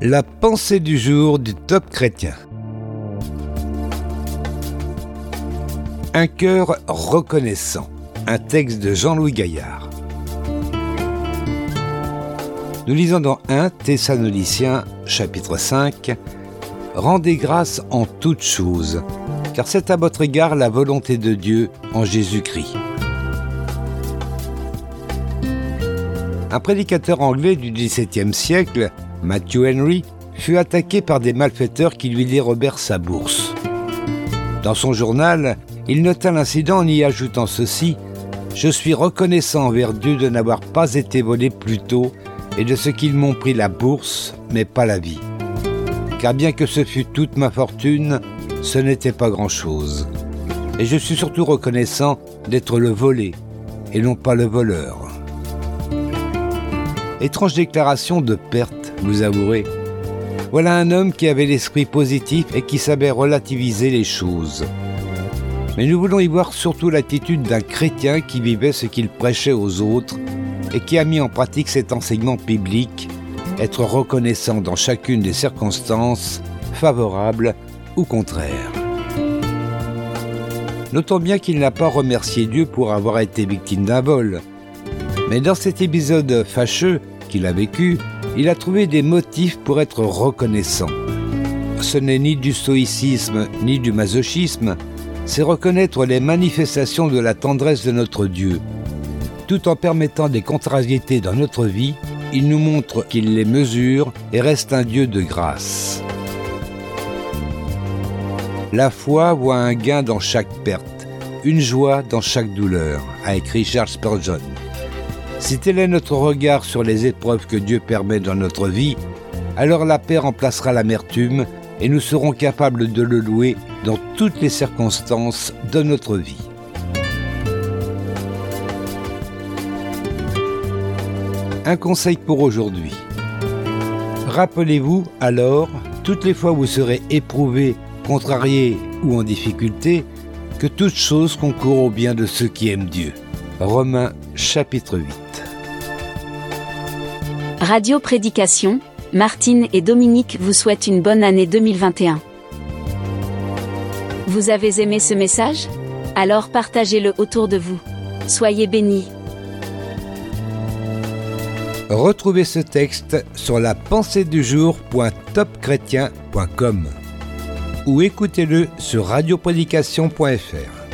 La pensée du jour du top chrétien. Un cœur reconnaissant. Un texte de Jean-Louis Gaillard. Nous lisons dans 1 Thessaloniciens chapitre 5 Rendez grâce en toutes choses, car c'est à votre égard la volonté de Dieu en Jésus-Christ. Un prédicateur anglais du XVIIe siècle, Matthew Henry, fut attaqué par des malfaiteurs qui lui dérobèrent sa bourse. Dans son journal, il nota l'incident en y ajoutant ceci Je suis reconnaissant envers Dieu de n'avoir pas été volé plus tôt et de ce qu'ils m'ont pris la bourse, mais pas la vie. Car bien que ce fût toute ma fortune, ce n'était pas grand-chose. Et je suis surtout reconnaissant d'être le volé et non pas le voleur. Étrange déclaration de perte, vous avouerez. Voilà un homme qui avait l'esprit positif et qui savait relativiser les choses. Mais nous voulons y voir surtout l'attitude d'un chrétien qui vivait ce qu'il prêchait aux autres et qui a mis en pratique cet enseignement biblique, être reconnaissant dans chacune des circonstances, favorables ou contraires. Notons bien qu'il n'a pas remercié Dieu pour avoir été victime d'un vol, mais dans cet épisode fâcheux qu'il a vécu, il a trouvé des motifs pour être reconnaissant. Ce n'est ni du stoïcisme ni du masochisme, c'est reconnaître les manifestations de la tendresse de notre Dieu. Tout en permettant des contrariétés dans notre vie, il nous montre qu'il les mesure et reste un Dieu de grâce. La foi voit un gain dans chaque perte, une joie dans chaque douleur, a écrit Charles Spurgeon. Si tel est notre regard sur les épreuves que Dieu permet dans notre vie, alors la paix remplacera l'amertume et nous serons capables de le louer dans toutes les circonstances de notre vie. Un conseil pour aujourd'hui. Rappelez-vous alors, toutes les fois où vous serez éprouvé, contrarié ou en difficulté, que toute chose concourt au bien de ceux qui aiment Dieu. Romains chapitre 8. Radio Prédication, Martine et Dominique vous souhaitent une bonne année 2021. Vous avez aimé ce message? Alors partagez-le autour de vous. Soyez bénis. Retrouvez ce texte sur la pensée du ou écoutez-le sur radioprédication.fr.